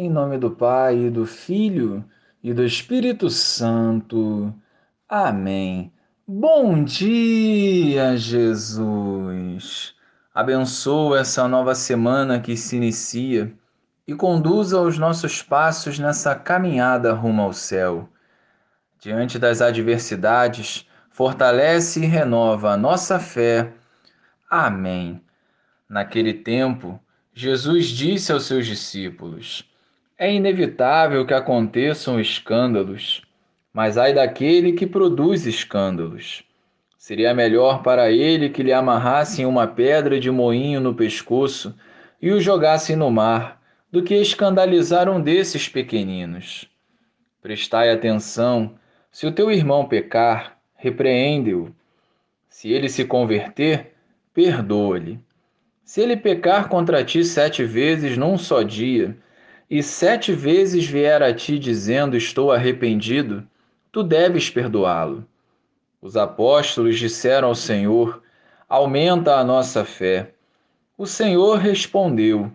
Em nome do Pai, e do Filho e do Espírito Santo. Amém. Bom dia, Jesus. Abençoa essa nova semana que se inicia e conduza os nossos passos nessa caminhada rumo ao céu. Diante das adversidades, fortalece e renova a nossa fé. Amém. Naquele tempo, Jesus disse aos seus discípulos: é inevitável que aconteçam escândalos, mas ai daquele que produz escândalos. Seria melhor para ele que lhe amarrassem uma pedra de moinho no pescoço e o jogassem no mar, do que escandalizar um desses pequeninos. Prestai atenção: se o teu irmão pecar, repreende-o. Se ele se converter, perdoa-lhe. Se ele pecar contra ti sete vezes num só dia, e sete vezes vier a ti dizendo: Estou arrependido, tu deves perdoá-lo. Os apóstolos disseram ao Senhor: Aumenta a nossa fé. O Senhor respondeu: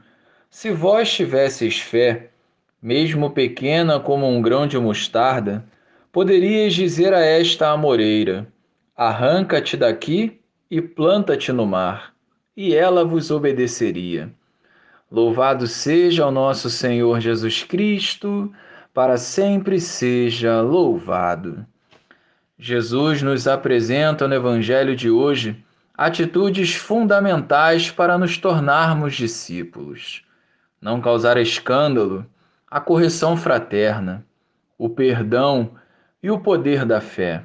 Se vós tivesseis fé, mesmo pequena como um grão de mostarda, poderíeis dizer a esta amoreira: Arranca-te daqui e planta-te no mar, e ela vos obedeceria. Louvado seja o nosso Senhor Jesus Cristo, para sempre seja louvado. Jesus nos apresenta no Evangelho de hoje atitudes fundamentais para nos tornarmos discípulos. Não causar escândalo, a correção fraterna, o perdão e o poder da fé.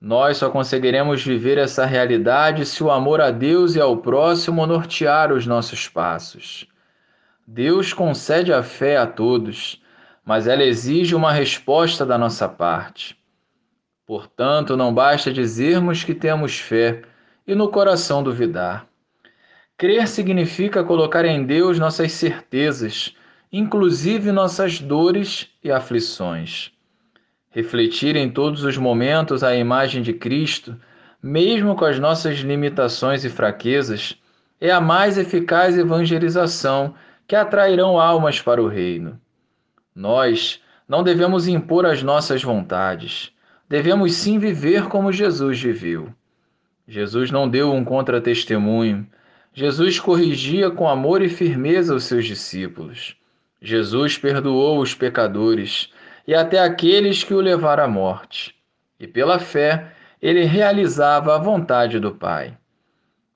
Nós só conseguiremos viver essa realidade se o amor a Deus e ao próximo nortear os nossos passos. Deus concede a fé a todos, mas ela exige uma resposta da nossa parte. Portanto, não basta dizermos que temos fé e no coração duvidar. Crer significa colocar em Deus nossas certezas, inclusive nossas dores e aflições refletir em todos os momentos a imagem de Cristo, mesmo com as nossas limitações e fraquezas, é a mais eficaz evangelização que atrairão almas para o reino. Nós não devemos impor as nossas vontades, devemos sim viver como Jesus viveu. Jesus não deu um contra-testemunho, Jesus corrigia com amor e firmeza os seus discípulos. Jesus perdoou os pecadores e até aqueles que o levaram à morte. E pela fé, ele realizava a vontade do Pai.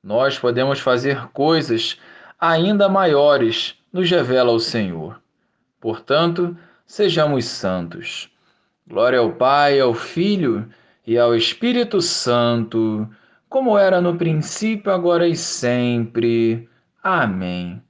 Nós podemos fazer coisas ainda maiores, nos revela o Senhor. Portanto, sejamos santos. Glória ao Pai, ao Filho e ao Espírito Santo, como era no princípio, agora e sempre. Amém.